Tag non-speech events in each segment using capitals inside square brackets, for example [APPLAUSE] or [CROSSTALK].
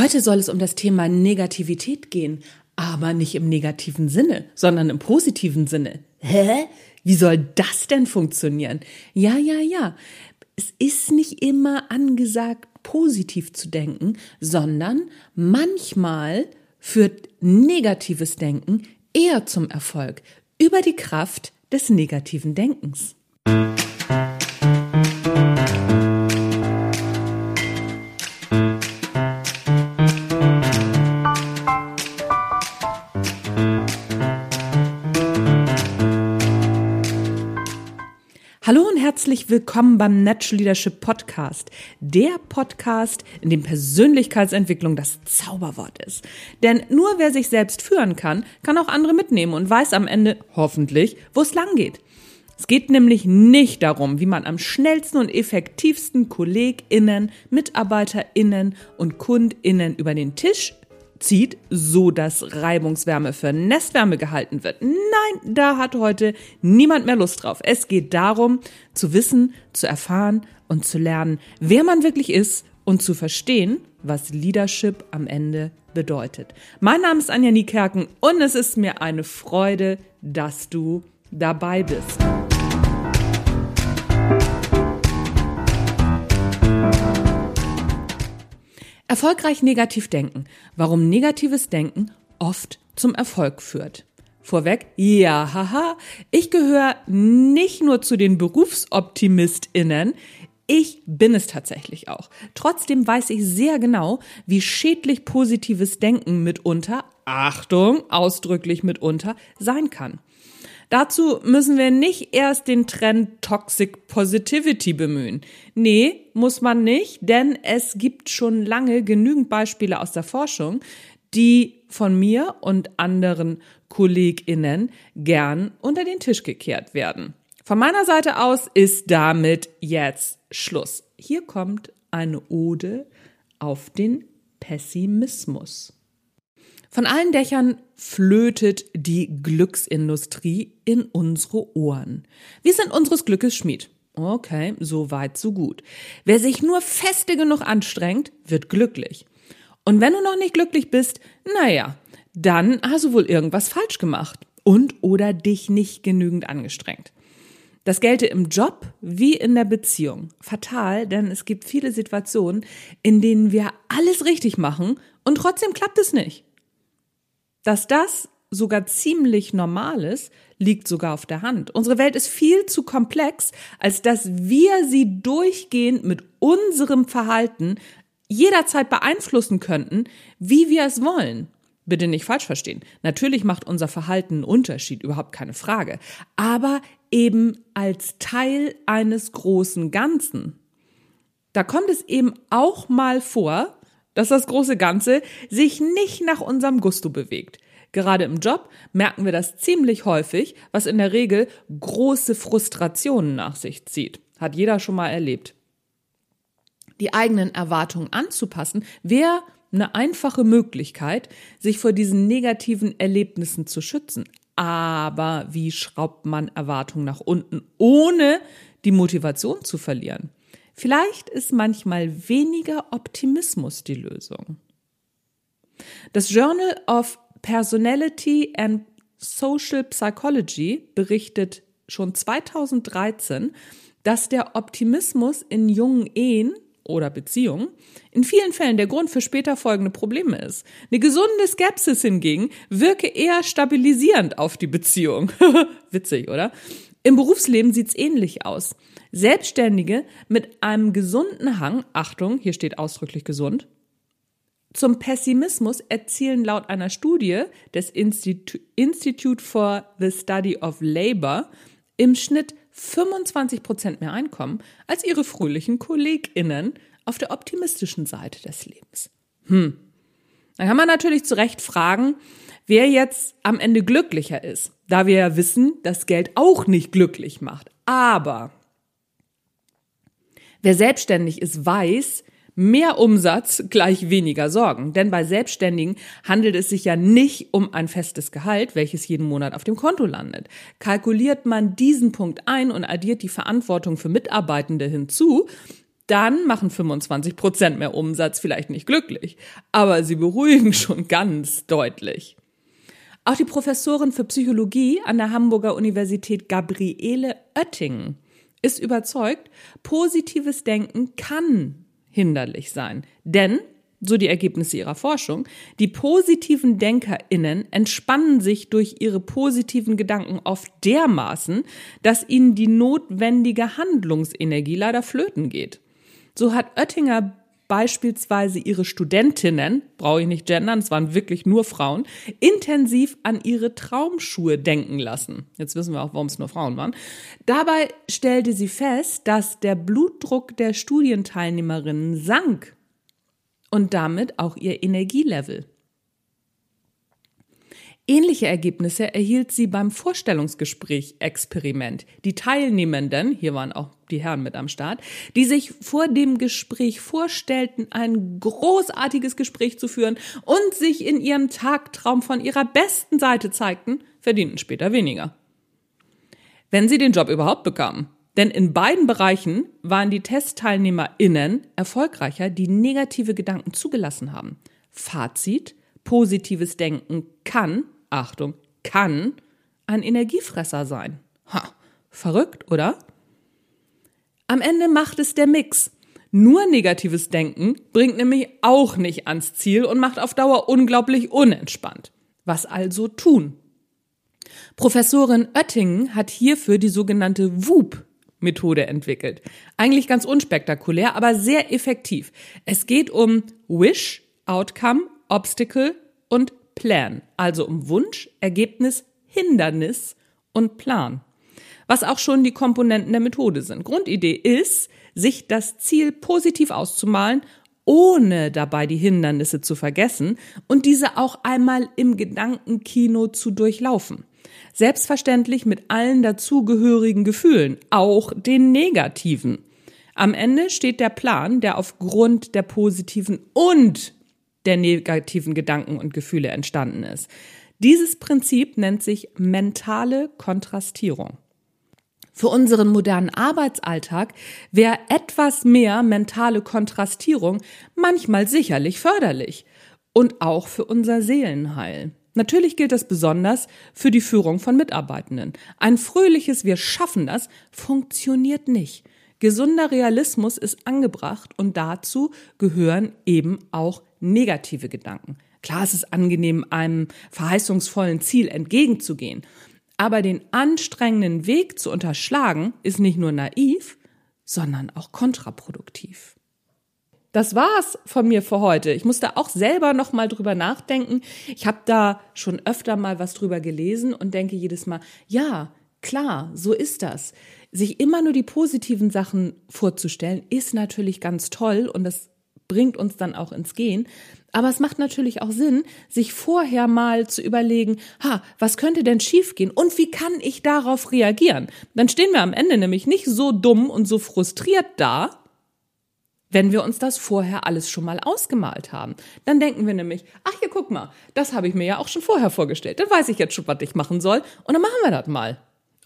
Heute soll es um das Thema Negativität gehen, aber nicht im negativen Sinne, sondern im positiven Sinne. Hä? Wie soll das denn funktionieren? Ja, ja, ja. Es ist nicht immer angesagt, positiv zu denken, sondern manchmal führt negatives Denken eher zum Erfolg über die Kraft des negativen Denkens. Hallo und herzlich willkommen beim Natural Leadership Podcast. Der Podcast, in dem Persönlichkeitsentwicklung das Zauberwort ist. Denn nur wer sich selbst führen kann, kann auch andere mitnehmen und weiß am Ende hoffentlich, wo es lang geht. Es geht nämlich nicht darum, wie man am schnellsten und effektivsten KollegInnen, MitarbeiterInnen und KundInnen über den Tisch zieht, so dass Reibungswärme für Nestwärme gehalten wird. Nein, da hat heute niemand mehr Lust drauf. Es geht darum, zu wissen, zu erfahren und zu lernen, wer man wirklich ist und zu verstehen, was Leadership am Ende bedeutet. Mein Name ist Anja Niekerken und es ist mir eine Freude, dass du dabei bist. Erfolgreich negativ denken. Warum negatives Denken oft zum Erfolg führt. Vorweg, ja, haha, ich gehöre nicht nur zu den BerufsoptimistInnen, ich bin es tatsächlich auch. Trotzdem weiß ich sehr genau, wie schädlich positives Denken mitunter, Achtung, ausdrücklich mitunter, sein kann. Dazu müssen wir nicht erst den Trend Toxic Positivity bemühen. Nee, muss man nicht, denn es gibt schon lange genügend Beispiele aus der Forschung, die von mir und anderen KollegInnen gern unter den Tisch gekehrt werden. Von meiner Seite aus ist damit jetzt Schluss. Hier kommt eine Ode auf den Pessimismus. Von allen Dächern flötet die Glücksindustrie in unsere Ohren. Wir sind unseres Glückes Schmied. Okay, so weit, so gut. Wer sich nur feste genug anstrengt, wird glücklich. Und wenn du noch nicht glücklich bist, naja, dann hast du wohl irgendwas falsch gemacht und oder dich nicht genügend angestrengt. Das gelte im Job wie in der Beziehung. Fatal, denn es gibt viele Situationen, in denen wir alles richtig machen und trotzdem klappt es nicht. Dass das sogar ziemlich normal ist, liegt sogar auf der Hand. Unsere Welt ist viel zu komplex, als dass wir sie durchgehend mit unserem Verhalten jederzeit beeinflussen könnten, wie wir es wollen. Bitte nicht falsch verstehen. Natürlich macht unser Verhalten einen Unterschied, überhaupt keine Frage. Aber eben als Teil eines großen Ganzen. Da kommt es eben auch mal vor, dass das große Ganze sich nicht nach unserem Gusto bewegt. Gerade im Job merken wir das ziemlich häufig, was in der Regel große Frustrationen nach sich zieht. Hat jeder schon mal erlebt. Die eigenen Erwartungen anzupassen wäre eine einfache Möglichkeit, sich vor diesen negativen Erlebnissen zu schützen. Aber wie schraubt man Erwartungen nach unten, ohne die Motivation zu verlieren? Vielleicht ist manchmal weniger Optimismus die Lösung. Das Journal of Personality and Social Psychology berichtet schon 2013, dass der Optimismus in jungen Ehen oder Beziehungen in vielen Fällen der Grund für später folgende Probleme ist. Eine gesunde Skepsis hingegen wirke eher stabilisierend auf die Beziehung. [LAUGHS] Witzig, oder? Im Berufsleben sieht's ähnlich aus. Selbstständige mit einem gesunden Hang, Achtung, hier steht ausdrücklich gesund, zum Pessimismus erzielen laut einer Studie des Institu Institute for the Study of Labor im Schnitt 25 Prozent mehr Einkommen als ihre fröhlichen KollegInnen auf der optimistischen Seite des Lebens. Hm. Dann kann man natürlich zu Recht fragen, wer jetzt am Ende glücklicher ist, da wir ja wissen, dass Geld auch nicht glücklich macht. Aber wer selbstständig ist, weiß, Mehr Umsatz gleich weniger Sorgen. Denn bei Selbstständigen handelt es sich ja nicht um ein festes Gehalt, welches jeden Monat auf dem Konto landet. Kalkuliert man diesen Punkt ein und addiert die Verantwortung für Mitarbeitende hinzu, dann machen 25 Prozent mehr Umsatz vielleicht nicht glücklich, aber sie beruhigen [LAUGHS] schon ganz deutlich. Auch die Professorin für Psychologie an der Hamburger Universität Gabriele Oettingen ist überzeugt, positives Denken kann hinderlich sein. Denn, so die Ergebnisse ihrer Forschung, die positiven DenkerInnen entspannen sich durch ihre positiven Gedanken oft dermaßen, dass ihnen die notwendige Handlungsenergie leider flöten geht. So hat Oettinger beispielsweise ihre Studentinnen, brauche ich nicht gendern, es waren wirklich nur Frauen, intensiv an ihre Traumschuhe denken lassen. Jetzt wissen wir auch, warum es nur Frauen waren. Dabei stellte sie fest, dass der Blutdruck der Studienteilnehmerinnen sank und damit auch ihr Energielevel. Ähnliche Ergebnisse erhielt sie beim Vorstellungsgespräch-Experiment. Die Teilnehmenden, hier waren auch die Herren mit am Start, die sich vor dem Gespräch vorstellten, ein großartiges Gespräch zu führen und sich in ihrem Tagtraum von ihrer besten Seite zeigten, verdienten später weniger. Wenn sie den Job überhaupt bekamen. Denn in beiden Bereichen waren die TestteilnehmerInnen erfolgreicher, die negative Gedanken zugelassen haben. Fazit, positives Denken kann Achtung, kann ein Energiefresser sein. Ha, verrückt, oder? Am Ende macht es der Mix. Nur negatives Denken bringt nämlich auch nicht ans Ziel und macht auf Dauer unglaublich unentspannt. Was also tun? Professorin Oettingen hat hierfür die sogenannte WUP Methode entwickelt. Eigentlich ganz unspektakulär, aber sehr effektiv. Es geht um Wish, Outcome, Obstacle und Plan, also um Wunsch, Ergebnis, Hindernis und Plan. Was auch schon die Komponenten der Methode sind. Grundidee ist, sich das Ziel positiv auszumalen, ohne dabei die Hindernisse zu vergessen und diese auch einmal im Gedankenkino zu durchlaufen. Selbstverständlich mit allen dazugehörigen Gefühlen, auch den negativen. Am Ende steht der Plan, der aufgrund der positiven und der negativen Gedanken und Gefühle entstanden ist. Dieses Prinzip nennt sich mentale Kontrastierung. Für unseren modernen Arbeitsalltag wäre etwas mehr mentale Kontrastierung manchmal sicherlich förderlich und auch für unser Seelenheil. Natürlich gilt das besonders für die Führung von Mitarbeitenden. Ein fröhliches Wir schaffen das funktioniert nicht. Gesunder Realismus ist angebracht und dazu gehören eben auch negative Gedanken. Klar, es ist angenehm, einem verheißungsvollen Ziel entgegenzugehen. Aber den anstrengenden Weg zu unterschlagen, ist nicht nur naiv, sondern auch kontraproduktiv. Das war's von mir für heute. Ich musste auch selber noch mal drüber nachdenken. Ich habe da schon öfter mal was drüber gelesen und denke jedes Mal, ja, klar, so ist das. Sich immer nur die positiven Sachen vorzustellen, ist natürlich ganz toll und das bringt uns dann auch ins Gehen. Aber es macht natürlich auch Sinn, sich vorher mal zu überlegen, ha, was könnte denn schiefgehen und wie kann ich darauf reagieren? Dann stehen wir am Ende nämlich nicht so dumm und so frustriert da, wenn wir uns das vorher alles schon mal ausgemalt haben. Dann denken wir nämlich, ach hier, guck mal, das habe ich mir ja auch schon vorher vorgestellt. Dann weiß ich jetzt schon, was ich machen soll und dann machen wir das mal.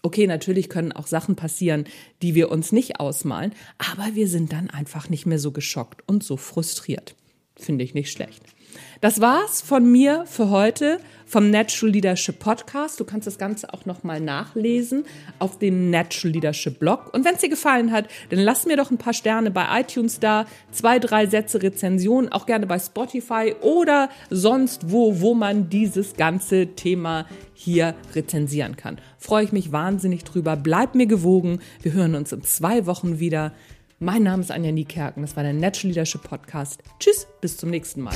Okay, natürlich können auch Sachen passieren, die wir uns nicht ausmalen, aber wir sind dann einfach nicht mehr so geschockt und so frustriert. Finde ich nicht schlecht. Das war's von mir für heute vom Natural Leadership Podcast. Du kannst das Ganze auch nochmal nachlesen auf dem Natural Leadership Blog. Und wenn es dir gefallen hat, dann lass mir doch ein paar Sterne bei iTunes da, zwei, drei Sätze Rezension, auch gerne bei Spotify oder sonst wo, wo man dieses ganze Thema hier rezensieren kann. Freue ich mich wahnsinnig drüber. Bleib mir gewogen. Wir hören uns in zwei Wochen wieder. Mein Name ist Anja Niekerken. Das war der Natural Leadership Podcast. Tschüss, bis zum nächsten Mal.